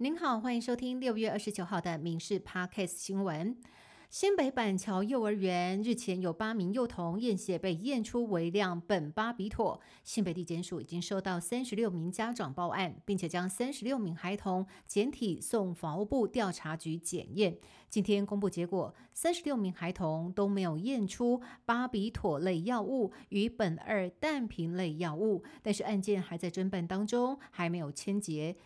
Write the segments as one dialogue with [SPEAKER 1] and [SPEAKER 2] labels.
[SPEAKER 1] 您好，欢迎收听六月二十九号的《民事 Podcast 新闻》。新北板桥幼儿园日前有八名幼童验血被验出微量苯巴比妥，新北地检署已经收到三十六名家长报案，并且将三十六名孩童检体送法务部调查局检验。今天公布结果，三十六名孩童都没有验出巴比妥类药物与苯二氮平类药物，但是案件还在侦办当中，还没有签结。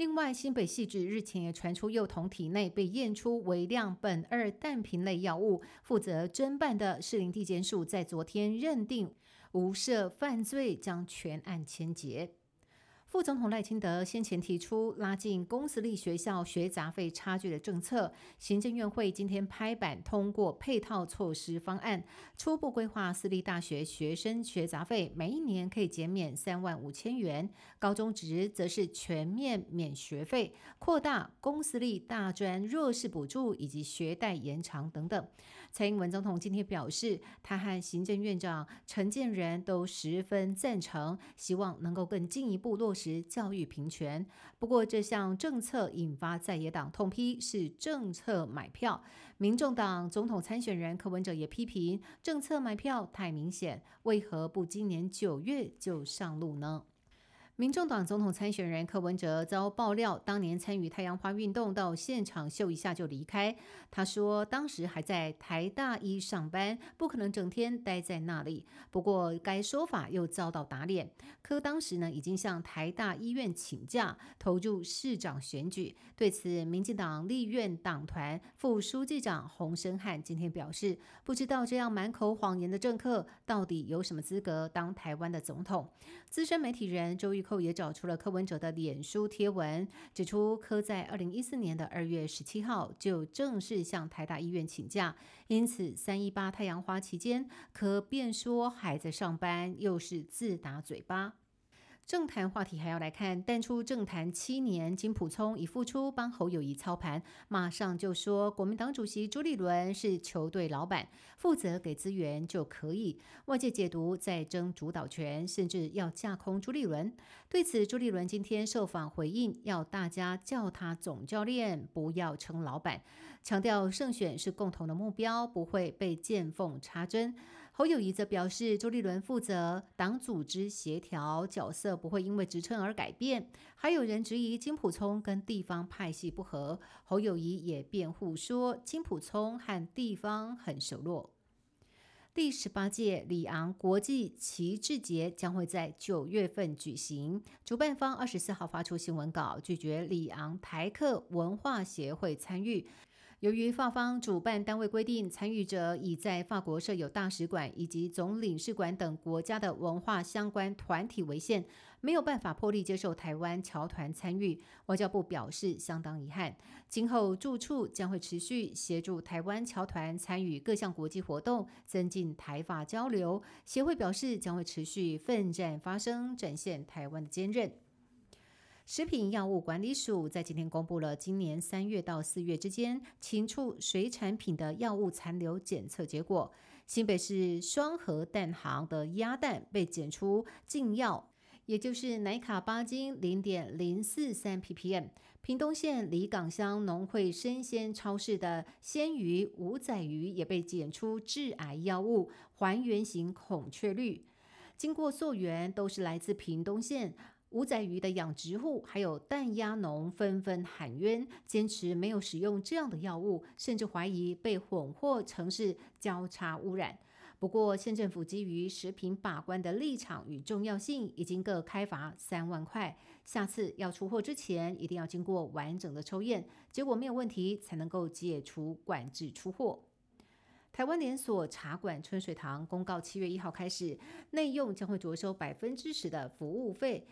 [SPEAKER 1] 另外，新北细致日前也传出幼童体内被验出微量苯二氮平类药物，负责侦办的士林地检署在昨天认定无涉犯罪，将全案签结。副总统赖清德先前提出拉近公私立学校学杂费差距的政策，行政院会今天拍板通过配套措施方案，初步规划私立大学学生学杂费每一年可以减免三万五千元，高中职则是全面免学费，扩大公私立大专弱势补助以及学贷延长等等。蔡英文总统今天表示，他和行政院长陈建仁都十分赞成，希望能够更进一步落实。时教育平权，不过这项政策引发在野党痛批是政策买票。民众党总统参选人柯文哲也批评政策买票太明显，为何不今年九月就上路呢？民众党总统参选人柯文哲遭爆料，当年参与太阳花运动，到现场秀一下就离开。他说，当时还在台大一上班，不可能整天待在那里。不过，该说法又遭到打脸。柯当时呢，已经向台大医院请假，投入市长选举。对此，民进党立院党团副书记长洪生汉今天表示，不知道这样满口谎言的政客，到底有什么资格当台湾的总统？资深媒体人周玉。后也找出了柯文哲的脸书贴文，指出柯在二零一四年的二月十七号就正式向台大医院请假，因此三一八太阳花期间，柯便说还在上班，又是自打嘴巴。政坛话题还要来看，淡出政坛七年，金普聪已复出帮侯友谊操盘，马上就说国民党主席朱立伦是球队老板，负责给资源就可以。外界解读在争主导权，甚至要架空朱立伦。对此，朱立伦今天受访回应，要大家叫他总教练，不要称老板，强调胜选是共同的目标，不会被见缝插针。侯友谊则表示，朱立伦负责党组织协调角色。不会因为职称而改变。还有人质疑金普聪跟地方派系不合，侯友谊也辩护说金普聪和地方很熟络。第十八届里昂国际旗帜节将会在九月份举行，主办方二十四号发出新闻稿，拒绝里昂台客文化协会参与。由于法方主办单位规定，参与者已在法国设有大使馆以及总领事馆等国家的文化相关团体为限，没有办法破例接受台湾侨团参与。外交部表示相当遗憾，今后驻处将会持续协助台湾侨团参与各项国际活动，增进台法交流。协会表示将会持续奋战发声，展现台湾的坚韧。食品药物管理署在今天公布了今年三月到四月之间禽畜水产品的药物残留检测结果。新北市双河蛋行的鸭蛋被检出禁药，也就是奶卡巴金零点零四三 ppm。屏东县里港乡农会生鲜超市的鲜鱼五仔鱼也被检出致癌药物还原型孔雀绿。经过溯源，都是来自屏东县。五仔鱼的养殖户还有蛋鸭农纷纷喊冤，坚持没有使用这样的药物，甚至怀疑被混货城市交叉污染。不过，县政府基于食品把关的立场与重要性，已经各开罚三万块。下次要出货之前，一定要经过完整的抽验，结果没有问题，才能够解除管制出货。台湾连锁茶馆春水堂公告，七月一号开始，内用将会着收百分之十的服务费。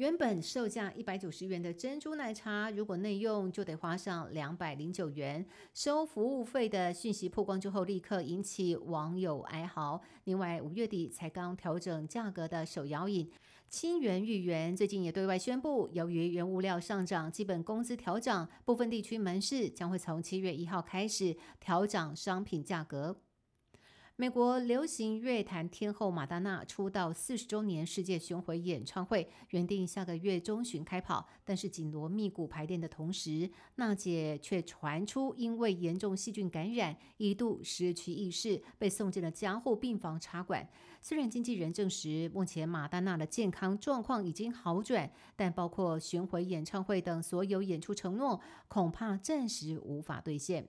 [SPEAKER 1] 原本售价一百九十元的珍珠奶茶，如果内用就得花上两百零九元。收服务费的讯息曝光之后，立刻引起网友哀嚎。另外，五月底才刚调整价格的手摇饮清源芋圆，最近也对外宣布，由于原物料上涨、基本工资调涨，部分地区门市将会从七月一号开始调涨商品价格。美国流行乐坛天后马丹娜出道四十周年世界巡回演唱会原定下个月中旬开跑，但是紧锣密鼓排练的同时，娜姐却传出因为严重细菌感染，一度失去意识，被送进了加护病房插管。虽然经纪人证实目前马丹娜的健康状况已经好转，但包括巡回演唱会等所有演出承诺，恐怕暂时无法兑现。